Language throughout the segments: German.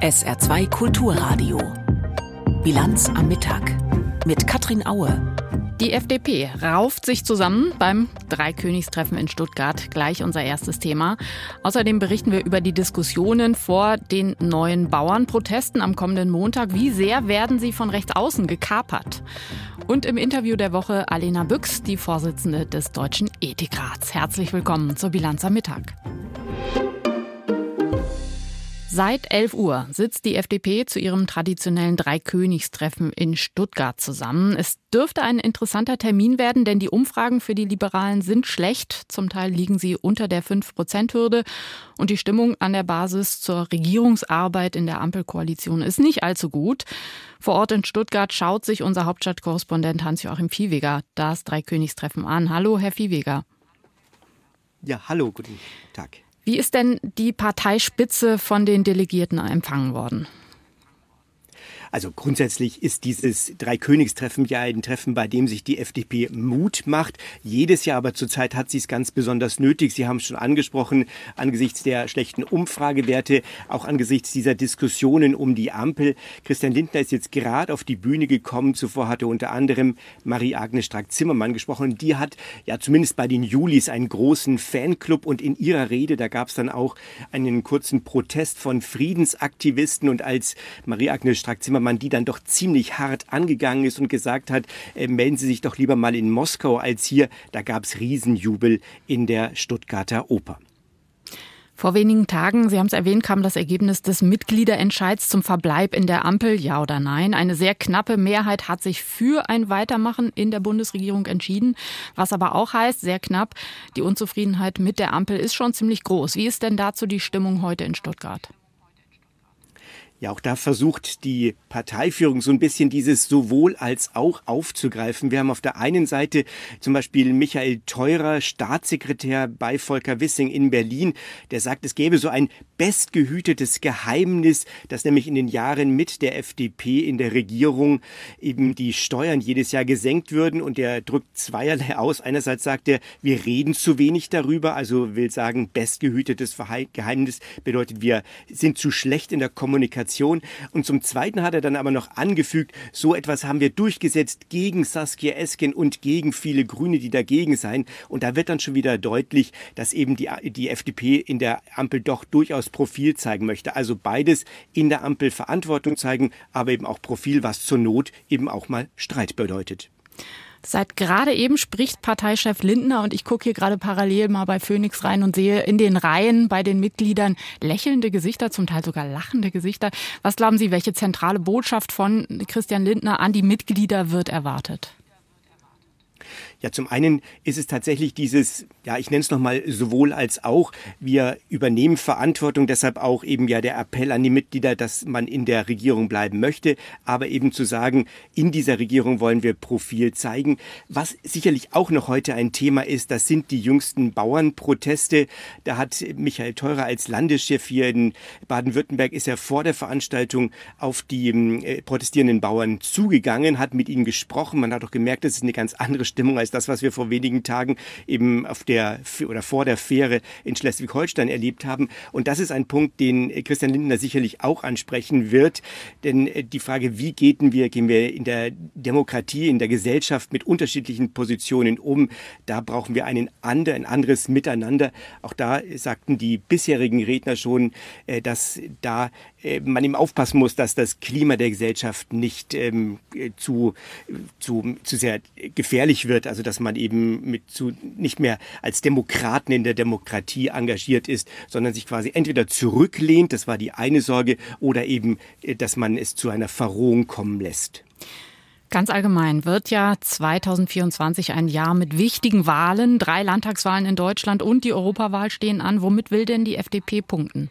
SR2 Kulturradio. Bilanz am Mittag mit Katrin Aue. Die FDP rauft sich zusammen beim Dreikönigstreffen in Stuttgart. Gleich unser erstes Thema. Außerdem berichten wir über die Diskussionen vor den neuen Bauernprotesten am kommenden Montag. Wie sehr werden sie von rechts außen gekapert? Und im Interview der Woche Alena Büchs, die Vorsitzende des Deutschen Ethikrats. Herzlich willkommen zur Bilanz am Mittag. Seit 11 Uhr sitzt die FDP zu ihrem traditionellen Dreikönigstreffen in Stuttgart zusammen. Es dürfte ein interessanter Termin werden, denn die Umfragen für die Liberalen sind schlecht. Zum Teil liegen sie unter der 5-Prozent-Hürde. Und die Stimmung an der Basis zur Regierungsarbeit in der Ampelkoalition ist nicht allzu gut. Vor Ort in Stuttgart schaut sich unser Hauptstadtkorrespondent Hans-Joachim Viehweger das Dreikönigstreffen an. Hallo, Herr Viehweger. Ja, hallo, guten Tag. Wie ist denn die Parteispitze von den Delegierten empfangen worden? Also grundsätzlich ist dieses Dreikönigstreffen ja ein Treffen, bei dem sich die FDP Mut macht. Jedes Jahr aber zurzeit hat sie es ganz besonders nötig. Sie haben es schon angesprochen, angesichts der schlechten Umfragewerte, auch angesichts dieser Diskussionen um die Ampel. Christian Lindner ist jetzt gerade auf die Bühne gekommen. Zuvor hatte unter anderem Marie-Agnes Strack-Zimmermann gesprochen. Die hat ja zumindest bei den Julis einen großen Fanclub und in ihrer Rede, da gab es dann auch einen kurzen Protest von Friedensaktivisten und als Marie-Agnes Strack-Zimmermann man die dann doch ziemlich hart angegangen ist und gesagt hat, äh, melden Sie sich doch lieber mal in Moskau als hier. Da gab es Riesenjubel in der Stuttgarter Oper. Vor wenigen Tagen, Sie haben es erwähnt, kam das Ergebnis des Mitgliederentscheids zum Verbleib in der Ampel, ja oder nein. Eine sehr knappe Mehrheit hat sich für ein Weitermachen in der Bundesregierung entschieden, was aber auch heißt, sehr knapp, die Unzufriedenheit mit der Ampel ist schon ziemlich groß. Wie ist denn dazu die Stimmung heute in Stuttgart? Ja, auch da versucht die Parteiführung so ein bisschen dieses sowohl als auch aufzugreifen. Wir haben auf der einen Seite zum Beispiel Michael Teurer, Staatssekretär bei Volker Wissing in Berlin, der sagt, es gäbe so ein bestgehütetes Geheimnis, dass nämlich in den Jahren mit der FDP in der Regierung eben die Steuern jedes Jahr gesenkt würden und der drückt zweierlei aus. Einerseits sagt er, wir reden zu wenig darüber, also will sagen, bestgehütetes Geheimnis bedeutet, wir sind zu schlecht in der Kommunikation Kommunikation. Und zum Zweiten hat er dann aber noch angefügt, so etwas haben wir durchgesetzt gegen Saskia Esken und gegen viele Grüne, die dagegen seien. Und da wird dann schon wieder deutlich, dass eben die, die FDP in der Ampel doch durchaus Profil zeigen möchte. Also beides in der Ampel Verantwortung zeigen, aber eben auch Profil, was zur Not eben auch mal Streit bedeutet. Seit gerade eben spricht Parteichef Lindner und ich gucke hier gerade parallel mal bei Phoenix rein und sehe in den Reihen bei den Mitgliedern lächelnde Gesichter, zum Teil sogar lachende Gesichter. Was glauben Sie, welche zentrale Botschaft von Christian Lindner an die Mitglieder wird erwartet? Ja, zum einen ist es tatsächlich dieses, ja, ich nenne es nochmal sowohl als auch. Wir übernehmen Verantwortung, deshalb auch eben ja der Appell an die Mitglieder, dass man in der Regierung bleiben möchte, aber eben zu sagen, in dieser Regierung wollen wir Profil zeigen. Was sicherlich auch noch heute ein Thema ist, das sind die jüngsten Bauernproteste. Da hat Michael Theurer als Landeschef hier in Baden-Württemberg ist er vor der Veranstaltung auf die äh, protestierenden Bauern zugegangen, hat mit ihnen gesprochen. Man hat auch gemerkt, das ist eine ganz andere Stimmung als das, was wir vor wenigen Tagen eben auf der oder vor der Fähre in Schleswig-Holstein erlebt haben. Und das ist ein Punkt, den Christian Lindner sicherlich auch ansprechen wird. Denn äh, die Frage, wie gehen wir, gehen wir in der Demokratie, in der Gesellschaft mit unterschiedlichen Positionen um, da brauchen wir einen ander, ein anderes Miteinander. Auch da sagten die bisherigen Redner schon, äh, dass da äh, man eben aufpassen muss, dass das Klima der Gesellschaft nicht ähm, zu, zu, zu sehr gefährlich wird. Also dass man eben mit zu, nicht mehr als Demokraten in der Demokratie engagiert ist, sondern sich quasi entweder zurücklehnt, das war die eine Sorge, oder eben, äh, dass man es zu einer Verrohung kommen lässt. Ganz allgemein wird ja 2024 ein Jahr mit wichtigen Wahlen. Drei Landtagswahlen in Deutschland und die Europawahl stehen an. Womit will denn die FDP punkten?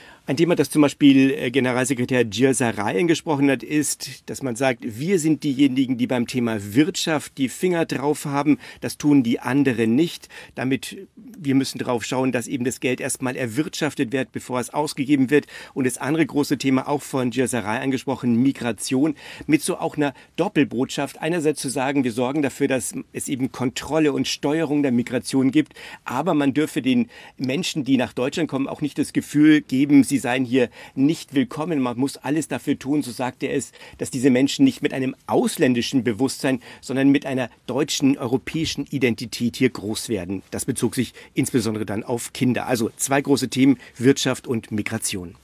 Ein Thema, das zum Beispiel äh, Generalsekretär Gir angesprochen hat, ist, dass man sagt, wir sind diejenigen, die beim Thema Wirtschaft die Finger drauf haben. Das tun die anderen nicht. Damit, wir müssen darauf schauen, dass eben das Geld erstmal erwirtschaftet wird, bevor es ausgegeben wird. Und das andere große Thema, auch von Gir angesprochen, Migration, mit so auch einer Doppelbotschaft. Einerseits zu sagen, wir sorgen dafür, dass es eben Kontrolle und Steuerung der Migration gibt, aber man dürfe den Menschen, die nach Deutschland kommen, auch nicht das Gefühl geben, sie seien hier nicht willkommen. Man muss alles dafür tun, so sagt er es, dass diese Menschen nicht mit einem ausländischen Bewusstsein, sondern mit einer deutschen, europäischen Identität hier groß werden. Das bezog sich insbesondere dann auf Kinder. Also zwei große Themen, Wirtschaft und Migration.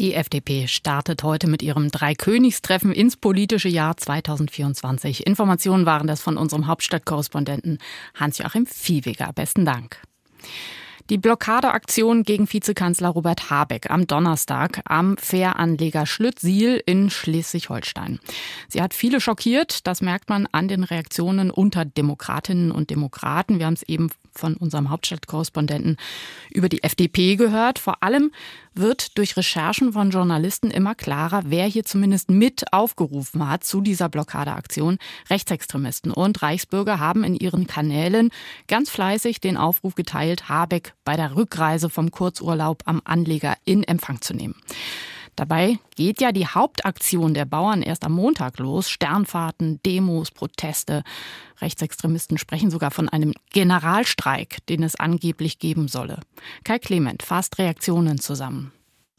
Die FDP startet heute mit ihrem Dreikönigstreffen ins politische Jahr 2024. Informationen waren das von unserem Hauptstadtkorrespondenten Hans-Joachim Viehweger. Besten Dank. Die Blockadeaktion gegen Vizekanzler Robert Habeck am Donnerstag am Fähranleger Schlüttsiel in Schleswig-Holstein. Sie hat viele schockiert. Das merkt man an den Reaktionen unter Demokratinnen und Demokraten. Wir haben es eben von unserem Hauptstadtkorrespondenten über die FDP gehört. Vor allem wird durch Recherchen von Journalisten immer klarer, wer hier zumindest mit aufgerufen hat zu dieser Blockadeaktion. Rechtsextremisten und Reichsbürger haben in ihren Kanälen ganz fleißig den Aufruf geteilt, Habeck bei der Rückreise vom Kurzurlaub am Anleger in Empfang zu nehmen. Dabei geht ja die Hauptaktion der Bauern erst am Montag los. Sternfahrten, Demos, Proteste. Rechtsextremisten sprechen sogar von einem Generalstreik, den es angeblich geben solle. Kai Clement fasst Reaktionen zusammen.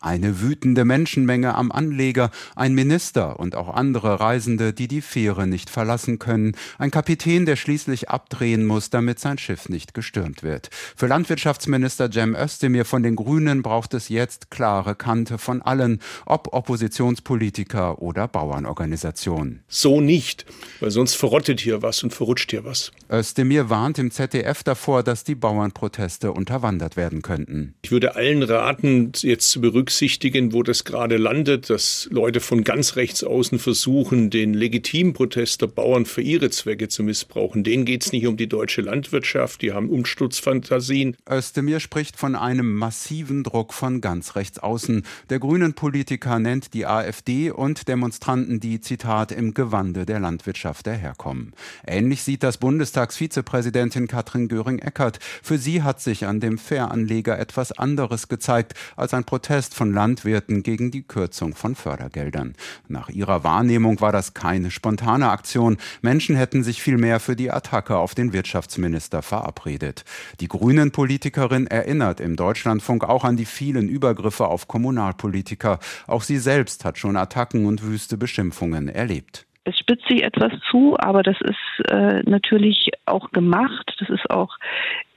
Eine wütende Menschenmenge am Anleger, ein Minister und auch andere Reisende, die die Fähre nicht verlassen können, ein Kapitän, der schließlich abdrehen muss, damit sein Schiff nicht gestürmt wird. Für Landwirtschaftsminister Cem Özdemir von den Grünen braucht es jetzt klare Kante von allen, ob Oppositionspolitiker oder Bauernorganisationen. So nicht, weil sonst verrottet hier was und verrutscht hier was. Özdemir warnt im ZDF davor, dass die Bauernproteste unterwandert werden könnten. Ich würde allen raten, jetzt zu berücksichtigen, berücksichtigen, wo das gerade landet, dass Leute von ganz rechts außen versuchen, den legitimen Protest der Bauern für ihre Zwecke zu missbrauchen. Denen geht es nicht um die deutsche Landwirtschaft, die haben Umsturzfantasien. Özdemir spricht von einem massiven Druck von ganz rechts außen. Der grünen Politiker nennt die AfD und Demonstranten, die, Zitat, im Gewande der Landwirtschaft daherkommen. Ähnlich sieht das Bundestagsvizepräsidentin Katrin Göring-Eckardt. Für sie hat sich an dem Fähranleger etwas anderes gezeigt als ein Protest von Landwirten gegen die Kürzung von Fördergeldern. Nach ihrer Wahrnehmung war das keine spontane Aktion. Menschen hätten sich vielmehr für die Attacke auf den Wirtschaftsminister verabredet. Die Grünen-Politikerin erinnert im Deutschlandfunk auch an die vielen Übergriffe auf Kommunalpolitiker. Auch sie selbst hat schon Attacken und wüste Beschimpfungen erlebt es spitzt sich etwas zu, aber das ist äh, natürlich auch gemacht. Das ist auch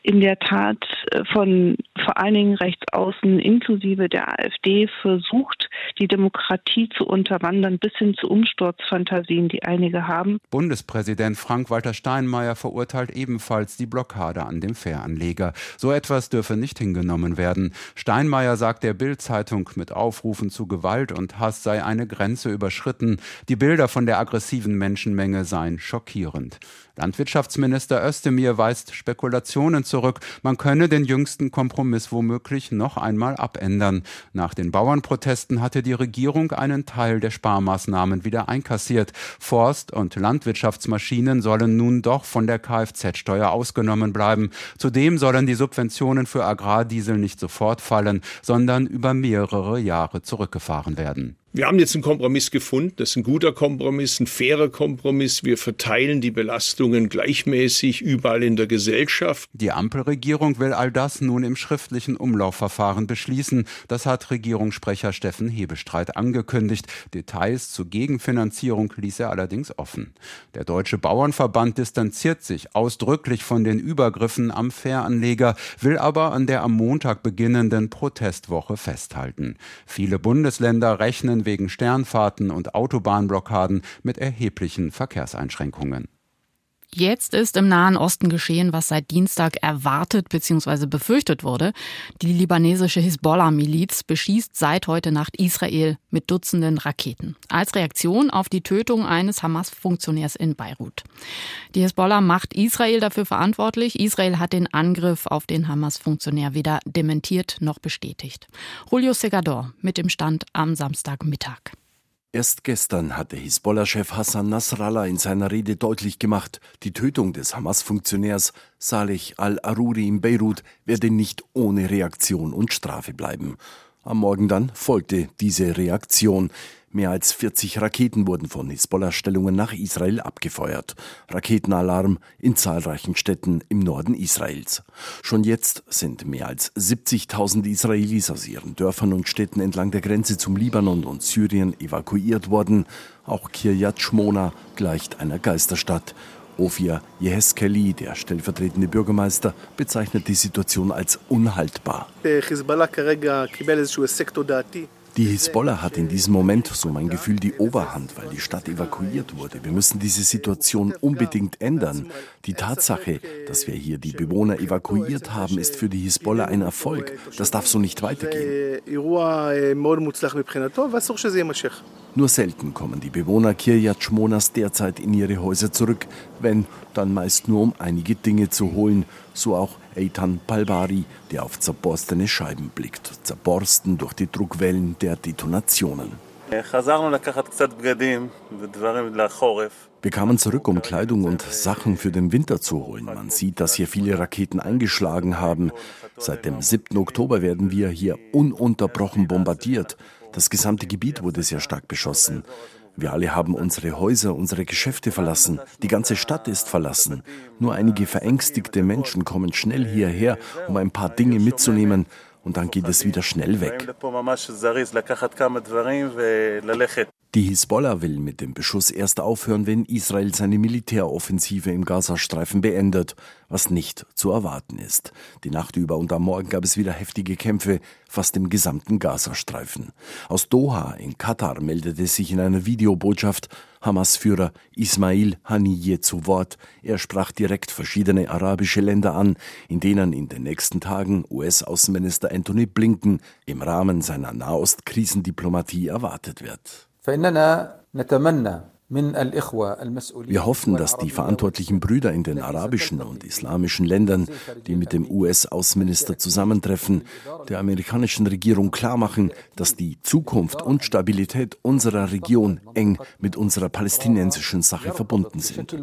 in der Tat äh, von vor allen Dingen rechts außen inklusive der AfD versucht, die Demokratie zu unterwandern, bis hin zu Umsturzfantasien, die einige haben. Bundespräsident Frank-Walter Steinmeier verurteilt ebenfalls die Blockade an dem Fähranleger. So etwas dürfe nicht hingenommen werden. Steinmeier sagt der Bild-Zeitung, mit Aufrufen zu Gewalt und Hass sei eine Grenze überschritten. Die Bilder von der aggressiven Menschenmenge seien schockierend. Landwirtschaftsminister Özdemir weist Spekulationen zurück, man könne den jüngsten Kompromiss womöglich noch einmal abändern. Nach den Bauernprotesten hatte die Regierung einen Teil der Sparmaßnahmen wieder einkassiert. Forst- und Landwirtschaftsmaschinen sollen nun doch von der Kfz-Steuer ausgenommen bleiben. Zudem sollen die Subventionen für Agrardiesel nicht sofort fallen, sondern über mehrere Jahre zurückgefahren werden. Wir haben jetzt einen Kompromiss gefunden. Das ist ein guter Kompromiss, ein fairer Kompromiss. Wir verteilen die Belastungen gleichmäßig überall in der Gesellschaft. Die Ampelregierung will all das nun im schriftlichen Umlaufverfahren beschließen. Das hat Regierungssprecher Steffen Hebestreit angekündigt. Details zur Gegenfinanzierung ließ er allerdings offen. Der Deutsche Bauernverband distanziert sich ausdrücklich von den Übergriffen am Fähranleger, will aber an der am Montag beginnenden Protestwoche festhalten. Viele Bundesländer rechnen wegen Sternfahrten und Autobahnblockaden mit erheblichen Verkehrseinschränkungen. Jetzt ist im Nahen Osten geschehen, was seit Dienstag erwartet bzw. befürchtet wurde. Die libanesische Hisbollah-Miliz beschießt seit heute Nacht Israel mit Dutzenden Raketen. Als Reaktion auf die Tötung eines Hamas-Funktionärs in Beirut. Die Hisbollah macht Israel dafür verantwortlich. Israel hat den Angriff auf den Hamas-Funktionär weder dementiert noch bestätigt. Julio Segador mit dem Stand am Samstagmittag. Erst gestern hatte Hisbollah-Chef Hassan Nasrallah in seiner Rede deutlich gemacht, die Tötung des Hamas-Funktionärs Saleh al-Aruri in Beirut werde nicht ohne Reaktion und Strafe bleiben. Am Morgen dann folgte diese Reaktion. Mehr als 40 Raketen wurden von Hisbollah-Stellungen nach Israel abgefeuert. Raketenalarm in zahlreichen Städten im Norden Israels. Schon jetzt sind mehr als 70.000 Israelis aus ihren Dörfern und Städten entlang der Grenze zum Libanon und Syrien evakuiert worden. Auch Kiryat Shmona gleicht einer Geisterstadt. Ofir Yeheskeli, der stellvertretende Bürgermeister, bezeichnet die Situation als unhaltbar. Die Hisbollah hat in diesem Moment, so mein Gefühl, die Oberhand, weil die Stadt evakuiert wurde. Wir müssen diese Situation unbedingt ändern. Die Tatsache, dass wir hier die Bewohner evakuiert haben, ist für die Hisbollah ein Erfolg. Das darf so nicht weitergehen. Nur selten kommen die Bewohner Kiryat Shmonas derzeit in ihre Häuser zurück, wenn, dann meist nur um einige Dinge zu holen, so auch Eitan Palbari, der auf zerborstene Scheiben blickt, zerborsten durch die Druckwellen der Detonationen. Wir kamen zurück, um Kleidung und Sachen für den Winter zu holen. Man sieht, dass hier viele Raketen eingeschlagen haben. Seit dem 7. Oktober werden wir hier ununterbrochen bombardiert. Das gesamte Gebiet wurde sehr stark beschossen. Wir alle haben unsere Häuser, unsere Geschäfte verlassen. Die ganze Stadt ist verlassen. Nur einige verängstigte Menschen kommen schnell hierher, um ein paar Dinge mitzunehmen. Und dann geht es wieder schnell weg. Die Hisbollah will mit dem Beschuss erst aufhören, wenn Israel seine Militäroffensive im Gazastreifen beendet, was nicht zu erwarten ist. Die Nacht über und am Morgen gab es wieder heftige Kämpfe, fast im gesamten Gazastreifen. Aus Doha in Katar meldete sich in einer Videobotschaft Hamas-Führer Ismail Haniyeh zu Wort. Er sprach direkt verschiedene arabische Länder an, in denen in den nächsten Tagen US-Außenminister Anthony Blinken im Rahmen seiner Nahost-Krisendiplomatie erwartet wird. Wir hoffen, dass die verantwortlichen Brüder in den arabischen und islamischen Ländern, die mit dem US-Außenminister zusammentreffen, der amerikanischen Regierung klarmachen, dass die Zukunft und Stabilität unserer Region eng mit unserer palästinensischen Sache verbunden sind.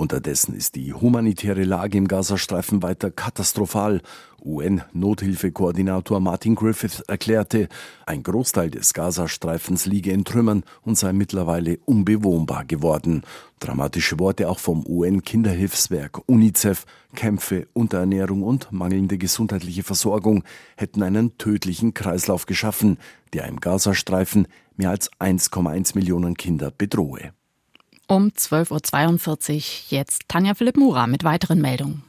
Unterdessen ist die humanitäre Lage im Gazastreifen weiter katastrophal. UN-Nothilfekoordinator Martin Griffith erklärte, ein Großteil des Gazastreifens liege in Trümmern und sei mittlerweile unbewohnbar geworden. Dramatische Worte auch vom UN-Kinderhilfswerk UNICEF. Kämpfe, Unterernährung und mangelnde gesundheitliche Versorgung hätten einen tödlichen Kreislauf geschaffen, der im Gazastreifen mehr als 1,1 Millionen Kinder bedrohe. Um 12.42 Uhr jetzt Tanja Philipp Mura mit weiteren Meldungen.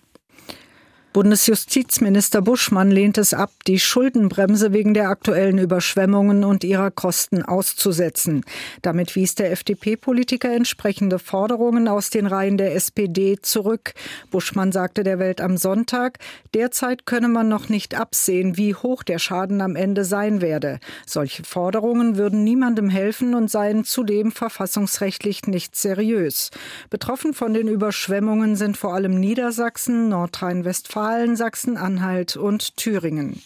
Bundesjustizminister Buschmann lehnt es ab, die Schuldenbremse wegen der aktuellen Überschwemmungen und ihrer Kosten auszusetzen. Damit wies der FDP-Politiker entsprechende Forderungen aus den Reihen der SPD zurück. Buschmann sagte der Welt am Sonntag, derzeit könne man noch nicht absehen, wie hoch der Schaden am Ende sein werde. Solche Forderungen würden niemandem helfen und seien zudem verfassungsrechtlich nicht seriös. Betroffen von den Überschwemmungen sind vor allem Niedersachsen, Nordrhein-Westfalen, Westfalen, Sachsen-Anhalt und Thüringen.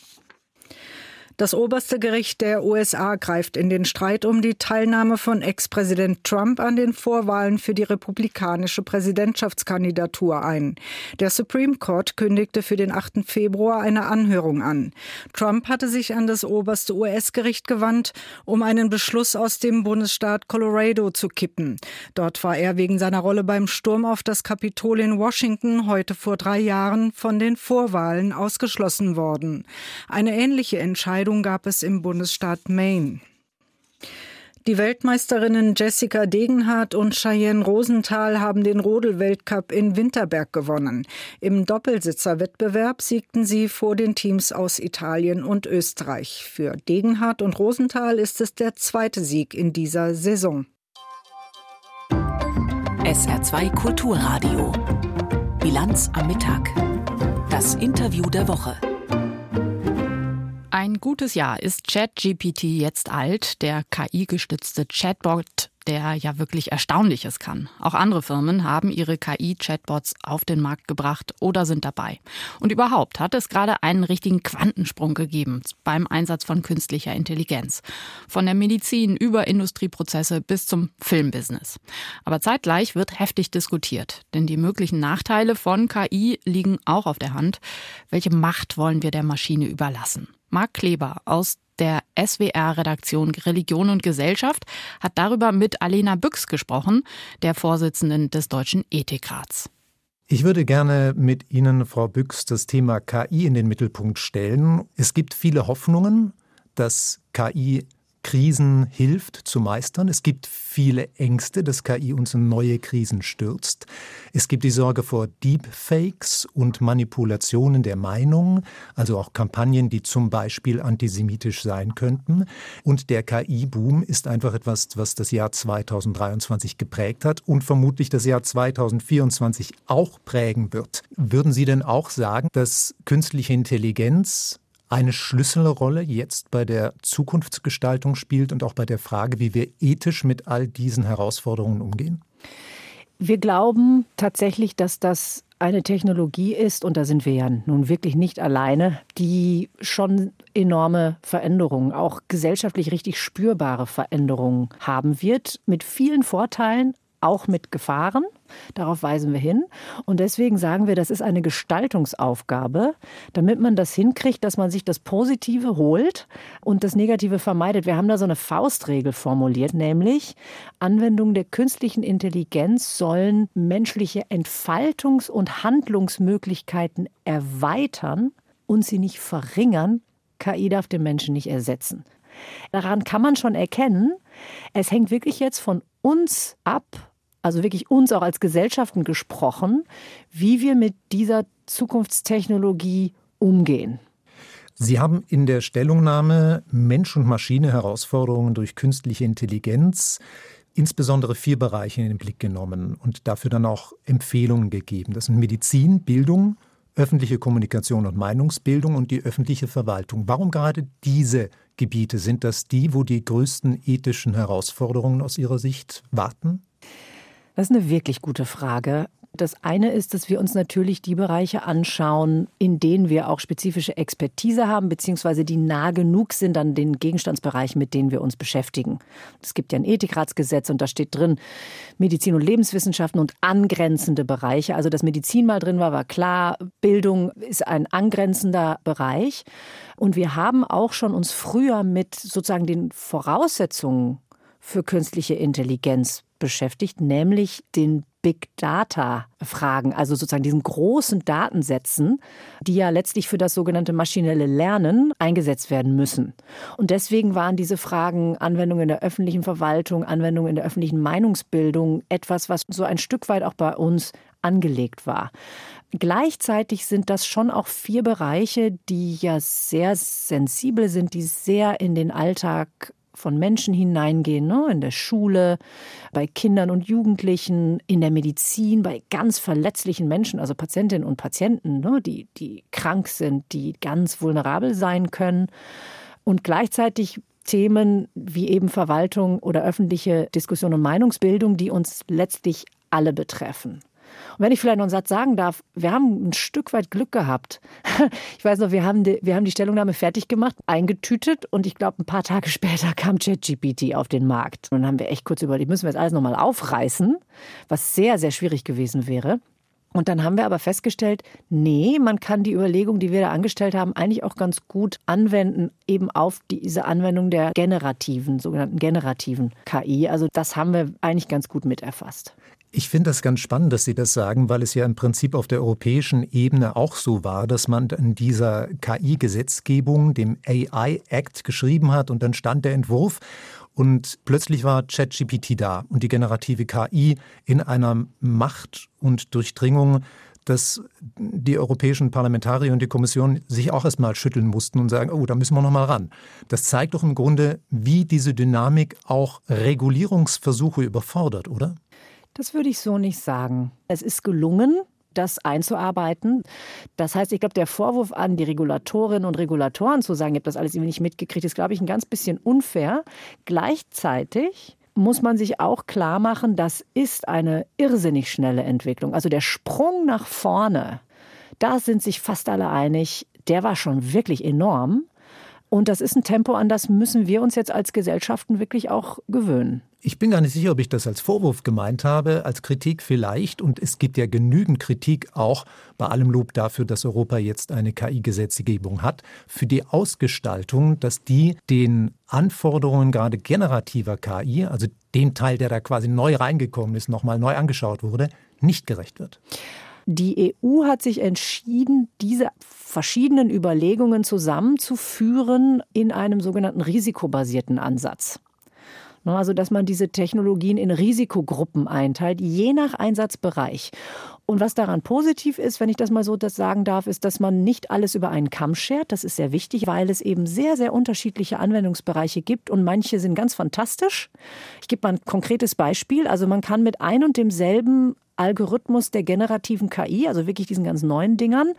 Das oberste Gericht der USA greift in den Streit um die Teilnahme von Ex-Präsident Trump an den Vorwahlen für die republikanische Präsidentschaftskandidatur ein. Der Supreme Court kündigte für den 8. Februar eine Anhörung an. Trump hatte sich an das oberste US-Gericht gewandt, um einen Beschluss aus dem Bundesstaat Colorado zu kippen. Dort war er wegen seiner Rolle beim Sturm auf das Kapitol in Washington heute vor drei Jahren von den Vorwahlen ausgeschlossen worden. Eine ähnliche Entscheidung Entscheidung gab es im Bundesstaat Maine. Die Weltmeisterinnen Jessica Degenhardt und Cheyenne Rosenthal haben den Rodel-Weltcup in Winterberg gewonnen. Im Doppelsitzerwettbewerb siegten sie vor den Teams aus Italien und Österreich. Für Degenhardt und Rosenthal ist es der zweite Sieg in dieser Saison. SR2 Kulturradio. Bilanz am Mittag. Das Interview der Woche. Ein gutes Jahr ist ChatGPT jetzt alt. Der KI-gestützte Chatbot der ja wirklich Erstaunliches kann. Auch andere Firmen haben ihre KI-Chatbots auf den Markt gebracht oder sind dabei. Und überhaupt hat es gerade einen richtigen Quantensprung gegeben beim Einsatz von künstlicher Intelligenz. Von der Medizin über Industrieprozesse bis zum Filmbusiness. Aber zeitgleich wird heftig diskutiert, denn die möglichen Nachteile von KI liegen auch auf der Hand. Welche Macht wollen wir der Maschine überlassen? Marc Kleber aus der SWR-Redaktion Religion und Gesellschaft hat darüber mit Alena Büchs gesprochen, der Vorsitzenden des Deutschen Ethikrats. Ich würde gerne mit Ihnen, Frau Büchs, das Thema KI in den Mittelpunkt stellen. Es gibt viele Hoffnungen, dass KI Krisen hilft zu meistern. Es gibt viele Ängste, dass KI uns in neue Krisen stürzt. Es gibt die Sorge vor Deepfakes und Manipulationen der Meinung, also auch Kampagnen, die zum Beispiel antisemitisch sein könnten. Und der KI-Boom ist einfach etwas, was das Jahr 2023 geprägt hat und vermutlich das Jahr 2024 auch prägen wird. Würden Sie denn auch sagen, dass künstliche Intelligenz eine Schlüsselrolle jetzt bei der Zukunftsgestaltung spielt und auch bei der Frage, wie wir ethisch mit all diesen Herausforderungen umgehen? Wir glauben tatsächlich, dass das eine Technologie ist, und da sind wir ja nun wirklich nicht alleine, die schon enorme Veränderungen, auch gesellschaftlich richtig spürbare Veränderungen haben wird, mit vielen Vorteilen, auch mit Gefahren. Darauf weisen wir hin. Und deswegen sagen wir, das ist eine Gestaltungsaufgabe, damit man das hinkriegt, dass man sich das Positive holt und das Negative vermeidet. Wir haben da so eine Faustregel formuliert, nämlich Anwendungen der künstlichen Intelligenz sollen menschliche Entfaltungs- und Handlungsmöglichkeiten erweitern und sie nicht verringern. KI darf den Menschen nicht ersetzen. Daran kann man schon erkennen, es hängt wirklich jetzt von uns ab, also wirklich uns auch als Gesellschaften gesprochen, wie wir mit dieser Zukunftstechnologie umgehen. Sie haben in der Stellungnahme Mensch und Maschine Herausforderungen durch künstliche Intelligenz insbesondere vier Bereiche in den Blick genommen und dafür dann auch Empfehlungen gegeben. Das sind Medizin, Bildung, öffentliche Kommunikation und Meinungsbildung und die öffentliche Verwaltung. Warum gerade diese Gebiete? Sind das die, wo die größten ethischen Herausforderungen aus Ihrer Sicht warten? Das ist eine wirklich gute Frage. Das eine ist, dass wir uns natürlich die Bereiche anschauen, in denen wir auch spezifische Expertise haben, beziehungsweise die nah genug sind an den Gegenstandsbereichen, mit denen wir uns beschäftigen. Es gibt ja ein Ethikratsgesetz und da steht drin Medizin und Lebenswissenschaften und angrenzende Bereiche. Also, dass Medizin mal drin war, war klar. Bildung ist ein angrenzender Bereich. Und wir haben auch schon uns früher mit sozusagen den Voraussetzungen für künstliche Intelligenz beschäftigt, nämlich den Big Data Fragen, also sozusagen diesen großen Datensätzen, die ja letztlich für das sogenannte maschinelle Lernen eingesetzt werden müssen. Und deswegen waren diese Fragen Anwendung in der öffentlichen Verwaltung, Anwendung in der öffentlichen Meinungsbildung etwas, was so ein Stück weit auch bei uns angelegt war. Gleichzeitig sind das schon auch vier Bereiche, die ja sehr sensibel sind, die sehr in den Alltag von Menschen hineingehen, ne? in der Schule, bei Kindern und Jugendlichen, in der Medizin, bei ganz verletzlichen Menschen, also Patientinnen und Patienten, ne? die, die krank sind, die ganz vulnerabel sein können. Und gleichzeitig Themen wie eben Verwaltung oder öffentliche Diskussion und Meinungsbildung, die uns letztlich alle betreffen. Und wenn ich vielleicht noch einen Satz sagen darf, wir haben ein Stück weit Glück gehabt. Ich weiß noch, wir haben die, wir haben die Stellungnahme fertig gemacht, eingetütet und ich glaube, ein paar Tage später kam ChatGPT auf den Markt. Und dann haben wir echt kurz überlegt, müssen wir jetzt alles nochmal aufreißen, was sehr, sehr schwierig gewesen wäre. Und dann haben wir aber festgestellt, nee, man kann die Überlegung, die wir da angestellt haben, eigentlich auch ganz gut anwenden, eben auf diese Anwendung der generativen, sogenannten generativen KI. Also das haben wir eigentlich ganz gut miterfasst. Ich finde das ganz spannend, dass Sie das sagen, weil es ja im Prinzip auf der europäischen Ebene auch so war, dass man in dieser KI-Gesetzgebung, dem AI Act, geschrieben hat und dann stand der Entwurf und plötzlich war ChatGPT da und die generative KI in einer Macht und Durchdringung, dass die europäischen Parlamentarier und die Kommission sich auch erstmal schütteln mussten und sagen, oh, da müssen wir noch mal ran. Das zeigt doch im Grunde, wie diese Dynamik auch Regulierungsversuche überfordert, oder? Das würde ich so nicht sagen. Es ist gelungen, das einzuarbeiten. Das heißt, ich glaube, der Vorwurf an die Regulatorinnen und Regulatoren zu sagen, ihr habt das alles irgendwie nicht mitgekriegt, ist, glaube ich, ein ganz bisschen unfair. Gleichzeitig muss man sich auch klar machen, das ist eine irrsinnig schnelle Entwicklung. Also der Sprung nach vorne, da sind sich fast alle einig, der war schon wirklich enorm. Und das ist ein Tempo, an das müssen wir uns jetzt als Gesellschaften wirklich auch gewöhnen. Ich bin gar nicht sicher, ob ich das als Vorwurf gemeint habe, als Kritik vielleicht. Und es gibt ja genügend Kritik auch bei allem Lob dafür, dass Europa jetzt eine KI-Gesetzgebung hat, für die Ausgestaltung, dass die den Anforderungen gerade generativer KI, also dem Teil, der da quasi neu reingekommen ist, nochmal neu angeschaut wurde, nicht gerecht wird. Die EU hat sich entschieden, diese verschiedenen Überlegungen zusammenzuführen in einem sogenannten risikobasierten Ansatz. Ne, also, dass man diese Technologien in Risikogruppen einteilt, je nach Einsatzbereich. Und was daran positiv ist, wenn ich das mal so das sagen darf, ist, dass man nicht alles über einen Kamm schert. Das ist sehr wichtig, weil es eben sehr, sehr unterschiedliche Anwendungsbereiche gibt und manche sind ganz fantastisch. Ich gebe mal ein konkretes Beispiel. Also man kann mit ein und demselben Algorithmus der generativen KI, also wirklich diesen ganz neuen Dingern,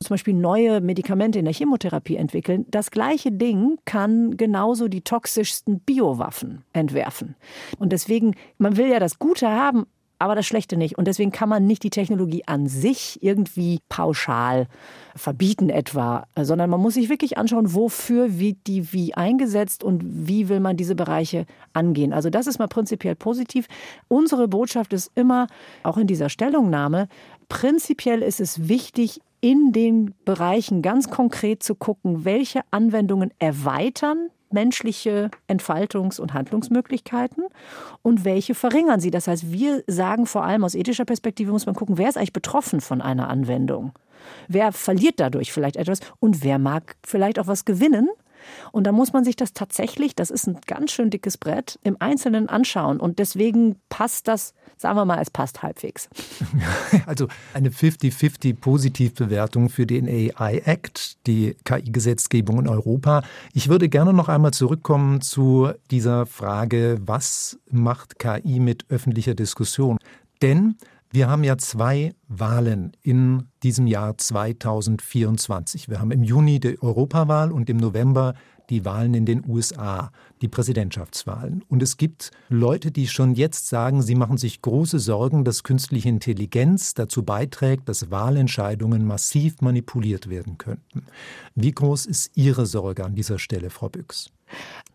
zum Beispiel neue Medikamente in der Chemotherapie entwickeln. Das gleiche Ding kann genauso die toxischsten Biowaffen entwerfen. Und deswegen, man will ja das Gute haben, aber das Schlechte nicht. Und deswegen kann man nicht die Technologie an sich irgendwie pauschal verbieten etwa, sondern man muss sich wirklich anschauen, wofür wird die wie eingesetzt und wie will man diese Bereiche angehen. Also das ist mal prinzipiell positiv. Unsere Botschaft ist immer, auch in dieser Stellungnahme, prinzipiell ist es wichtig, in den Bereichen ganz konkret zu gucken, welche Anwendungen erweitern menschliche Entfaltungs- und Handlungsmöglichkeiten und welche verringern sie. Das heißt, wir sagen vor allem aus ethischer Perspektive muss man gucken, wer ist eigentlich betroffen von einer Anwendung? Wer verliert dadurch vielleicht etwas und wer mag vielleicht auch was gewinnen? Und da muss man sich das tatsächlich, das ist ein ganz schön dickes Brett, im Einzelnen anschauen. Und deswegen passt das, sagen wir mal, es passt halbwegs. Also eine 50-50 Positivbewertung für den AI Act, die KI-Gesetzgebung in Europa. Ich würde gerne noch einmal zurückkommen zu dieser Frage, was macht KI mit öffentlicher Diskussion? Denn wir haben ja zwei Wahlen in diesem Jahr 2024. Wir haben im Juni die Europawahl und im November die Wahlen in den USA, die Präsidentschaftswahlen. Und es gibt Leute, die schon jetzt sagen, sie machen sich große Sorgen, dass künstliche Intelligenz dazu beiträgt, dass Wahlentscheidungen massiv manipuliert werden könnten. Wie groß ist Ihre Sorge an dieser Stelle, Frau Büchs?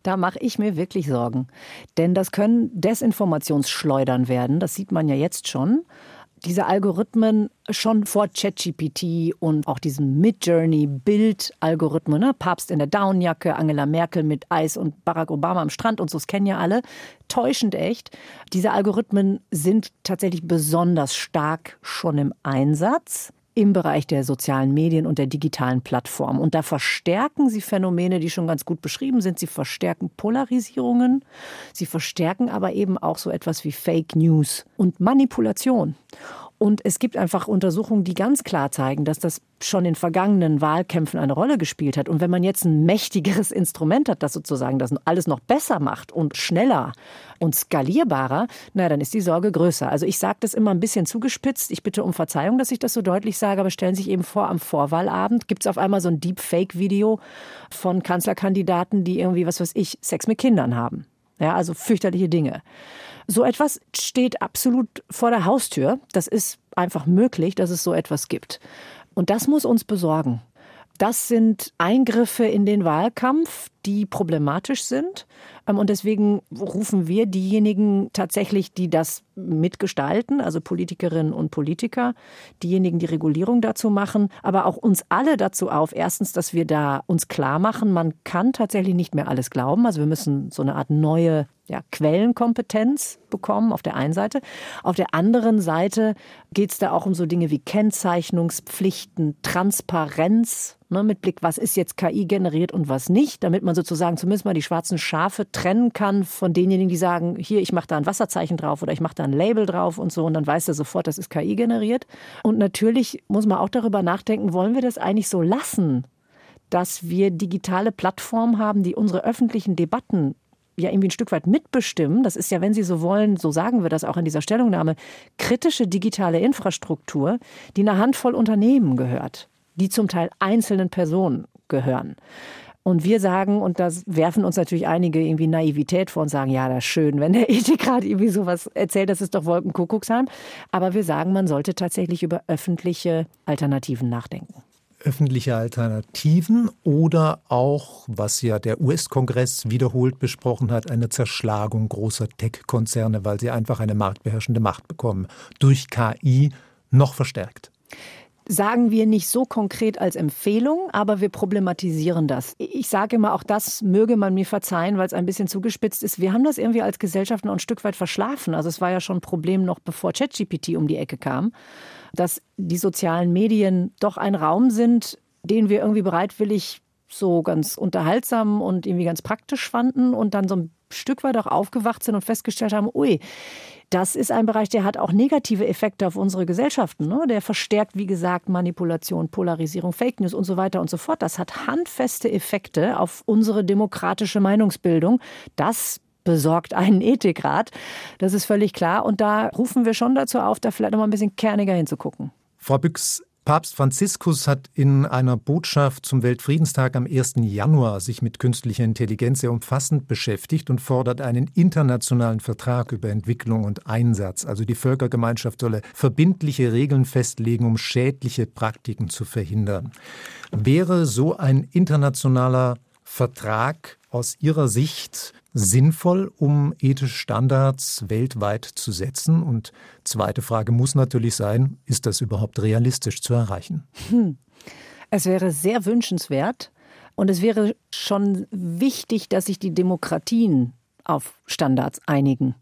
Da mache ich mir wirklich Sorgen. Denn das können Desinformationsschleudern werden. Das sieht man ja jetzt schon diese Algorithmen schon vor ChatGPT und auch diesen Midjourney-Bild-Algorithmen, ne? Papst in der Downjacke, Angela Merkel mit Eis und Barack Obama am Strand und so, das kennen ja alle. Täuschend echt. Diese Algorithmen sind tatsächlich besonders stark schon im Einsatz im Bereich der sozialen Medien und der digitalen Plattform. Und da verstärken sie Phänomene, die schon ganz gut beschrieben sind. Sie verstärken Polarisierungen. Sie verstärken aber eben auch so etwas wie Fake News und Manipulation. Und es gibt einfach Untersuchungen, die ganz klar zeigen, dass das schon in vergangenen Wahlkämpfen eine Rolle gespielt hat. Und wenn man jetzt ein mächtigeres Instrument hat, das sozusagen das alles noch besser macht und schneller und skalierbarer, na, dann ist die Sorge größer. Also ich sage das immer ein bisschen zugespitzt. Ich bitte um Verzeihung, dass ich das so deutlich sage, aber stellen Sie sich eben vor, am Vorwahlabend gibt es auf einmal so ein Deepfake-Video von Kanzlerkandidaten, die irgendwie, was weiß ich, Sex mit Kindern haben. Ja, also fürchterliche Dinge. So etwas steht absolut vor der Haustür. Das ist einfach möglich, dass es so etwas gibt. Und das muss uns besorgen. Das sind Eingriffe in den Wahlkampf, die problematisch sind. Ähm, und deswegen rufen wir diejenigen tatsächlich, die das mitgestalten, also Politikerinnen und Politiker, diejenigen, die Regulierung dazu machen, aber auch uns alle dazu auf. Erstens, dass wir da uns klar machen, man kann tatsächlich nicht mehr alles glauben. Also wir müssen so eine Art neue ja, Quellenkompetenz bekommen auf der einen Seite. Auf der anderen Seite geht es da auch um so Dinge wie Kennzeichnungspflichten, Transparenz, ne, mit Blick, was ist jetzt KI generiert und was nicht, damit man sozusagen zumindest mal die schwarzen Schafe trennen kann von denjenigen, die sagen, hier, ich mache da ein Wasserzeichen drauf oder ich mache da ein Label drauf und so und dann weiß er sofort, das ist KI generiert. Und natürlich muss man auch darüber nachdenken, wollen wir das eigentlich so lassen, dass wir digitale Plattformen haben, die unsere öffentlichen Debatten ja irgendwie ein Stück weit mitbestimmen. Das ist ja, wenn Sie so wollen, so sagen wir das auch in dieser Stellungnahme, kritische digitale Infrastruktur, die einer Handvoll Unternehmen gehört, die zum Teil einzelnen Personen gehören. Und wir sagen, und da werfen uns natürlich einige irgendwie Naivität vor und sagen, ja, das ist schön, wenn der Ethikrat irgendwie sowas erzählt, das ist doch Wolkenkuckucksheim. Aber wir sagen, man sollte tatsächlich über öffentliche Alternativen nachdenken. Öffentliche Alternativen oder auch, was ja der US-Kongress wiederholt besprochen hat, eine Zerschlagung großer Tech-Konzerne, weil sie einfach eine marktbeherrschende Macht bekommen, durch KI noch verstärkt sagen wir nicht so konkret als Empfehlung, aber wir problematisieren das. Ich sage immer, auch das möge man mir verzeihen, weil es ein bisschen zugespitzt ist. Wir haben das irgendwie als Gesellschaft noch ein Stück weit verschlafen. Also es war ja schon ein Problem noch bevor ChatGPT um die Ecke kam, dass die sozialen Medien doch ein Raum sind, den wir irgendwie bereitwillig so ganz unterhaltsam und irgendwie ganz praktisch fanden und dann so ein Stück weit auch aufgewacht sind und festgestellt haben, ui, das ist ein Bereich, der hat auch negative Effekte auf unsere Gesellschaften. Ne? Der verstärkt, wie gesagt, Manipulation, Polarisierung, Fake News und so weiter und so fort. Das hat handfeste Effekte auf unsere demokratische Meinungsbildung. Das besorgt einen Ethikrat. Das ist völlig klar. Und da rufen wir schon dazu auf, da vielleicht noch mal ein bisschen kerniger hinzugucken. Frau Büchs, Papst Franziskus hat in einer Botschaft zum Weltfriedenstag am 1. Januar sich mit künstlicher Intelligenz sehr umfassend beschäftigt und fordert einen internationalen Vertrag über Entwicklung und Einsatz. Also die Völkergemeinschaft solle verbindliche Regeln festlegen, um schädliche Praktiken zu verhindern. Wäre so ein internationaler Vertrag aus Ihrer Sicht sinnvoll, um ethische Standards weltweit zu setzen? Und zweite Frage muss natürlich sein, ist das überhaupt realistisch zu erreichen? Hm. Es wäre sehr wünschenswert und es wäre schon wichtig, dass sich die Demokratien auf Standards einigen.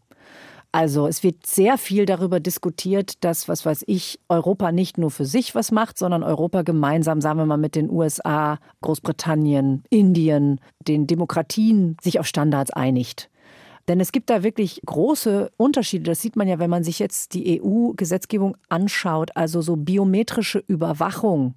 Also es wird sehr viel darüber diskutiert, dass, was weiß ich, Europa nicht nur für sich was macht, sondern Europa gemeinsam, sagen wir mal, mit den USA, Großbritannien, Indien, den Demokratien sich auf Standards einigt. Denn es gibt da wirklich große Unterschiede. Das sieht man ja, wenn man sich jetzt die EU-Gesetzgebung anschaut, also so biometrische Überwachung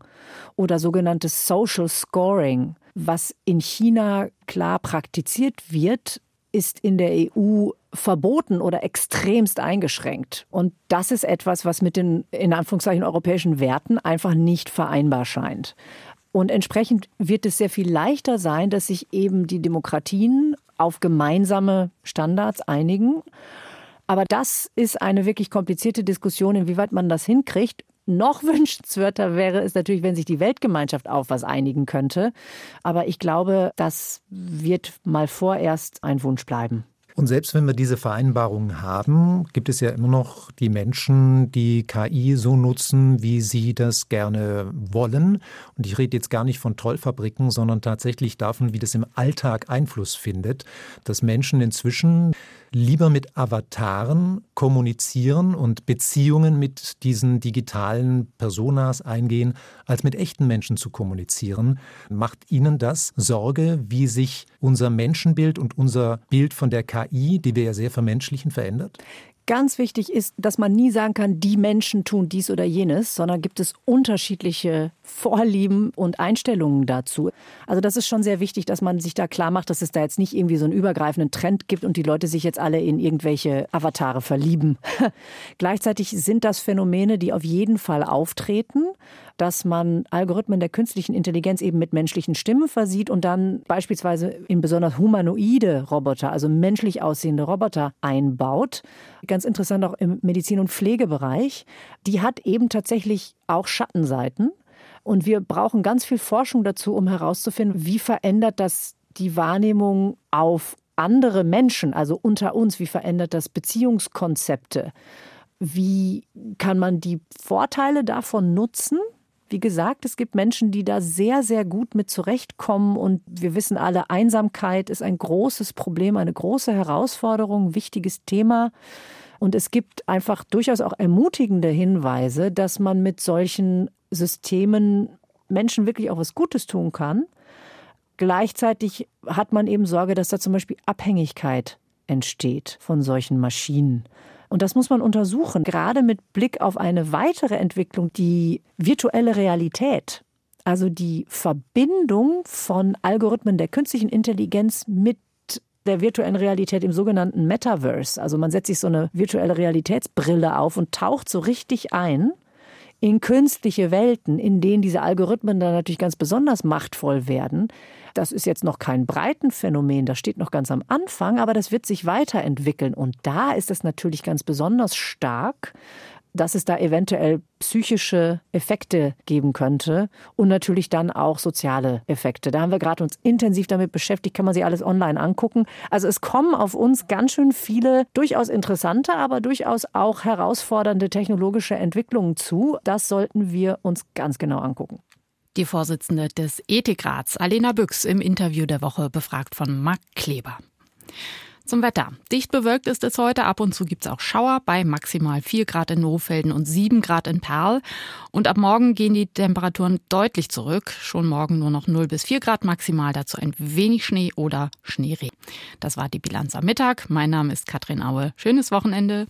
oder sogenanntes Social Scoring, was in China klar praktiziert wird, ist in der EU verboten oder extremst eingeschränkt. Und das ist etwas, was mit den in Anführungszeichen europäischen Werten einfach nicht vereinbar scheint. Und entsprechend wird es sehr viel leichter sein, dass sich eben die Demokratien auf gemeinsame Standards einigen. Aber das ist eine wirklich komplizierte Diskussion, inwieweit man das hinkriegt. Noch wünschenswerter wäre es natürlich, wenn sich die Weltgemeinschaft auf was einigen könnte. Aber ich glaube, das wird mal vorerst ein Wunsch bleiben. Und selbst wenn wir diese Vereinbarungen haben, gibt es ja immer noch die Menschen, die KI so nutzen, wie sie das gerne wollen. Und ich rede jetzt gar nicht von Trollfabriken, sondern tatsächlich davon, wie das im Alltag Einfluss findet, dass Menschen inzwischen lieber mit Avataren kommunizieren und Beziehungen mit diesen digitalen Personas eingehen, als mit echten Menschen zu kommunizieren. Macht Ihnen das Sorge, wie sich unser Menschenbild und unser Bild von der KI, die wir ja sehr vermenschlichen, verändert? Ganz wichtig ist, dass man nie sagen kann, die Menschen tun dies oder jenes, sondern gibt es unterschiedliche Vorlieben und Einstellungen dazu. Also das ist schon sehr wichtig, dass man sich da klar macht, dass es da jetzt nicht irgendwie so einen übergreifenden Trend gibt und die Leute sich jetzt alle in irgendwelche Avatare verlieben. Gleichzeitig sind das Phänomene, die auf jeden Fall auftreten dass man Algorithmen der künstlichen Intelligenz eben mit menschlichen Stimmen versieht und dann beispielsweise in besonders humanoide Roboter, also menschlich aussehende Roboter einbaut. Ganz interessant auch im Medizin- und Pflegebereich. Die hat eben tatsächlich auch Schattenseiten. Und wir brauchen ganz viel Forschung dazu, um herauszufinden, wie verändert das die Wahrnehmung auf andere Menschen, also unter uns, wie verändert das Beziehungskonzepte? Wie kann man die Vorteile davon nutzen wie gesagt, es gibt Menschen, die da sehr, sehr gut mit zurechtkommen. Und wir wissen alle, Einsamkeit ist ein großes Problem, eine große Herausforderung, wichtiges Thema. Und es gibt einfach durchaus auch ermutigende Hinweise, dass man mit solchen Systemen Menschen wirklich auch was Gutes tun kann. Gleichzeitig hat man eben Sorge, dass da zum Beispiel Abhängigkeit entsteht von solchen Maschinen. Und das muss man untersuchen, gerade mit Blick auf eine weitere Entwicklung, die virtuelle Realität. Also die Verbindung von Algorithmen der künstlichen Intelligenz mit der virtuellen Realität im sogenannten Metaverse. Also man setzt sich so eine virtuelle Realitätsbrille auf und taucht so richtig ein in künstliche Welten, in denen diese Algorithmen dann natürlich ganz besonders machtvoll werden. Das ist jetzt noch kein Breitenphänomen, das steht noch ganz am Anfang, aber das wird sich weiterentwickeln. Und da ist es natürlich ganz besonders stark, dass es da eventuell psychische Effekte geben könnte und natürlich dann auch soziale Effekte. Da haben wir gerade uns intensiv damit beschäftigt, kann man sich alles online angucken. Also es kommen auf uns ganz schön viele durchaus interessante, aber durchaus auch herausfordernde technologische Entwicklungen zu. Das sollten wir uns ganz genau angucken. Die Vorsitzende des Ethikrats, Alena Büchs, im Interview der Woche befragt von Marc Kleber. Zum Wetter. Dicht bewölkt ist es heute. Ab und zu gibt es auch Schauer bei maximal 4 Grad in Nohfelden und 7 Grad in Perl. Und ab morgen gehen die Temperaturen deutlich zurück. Schon morgen nur noch 0 bis 4 Grad maximal. Dazu ein wenig Schnee oder Schneereh. Das war die Bilanz am Mittag. Mein Name ist Katrin Aue. Schönes Wochenende.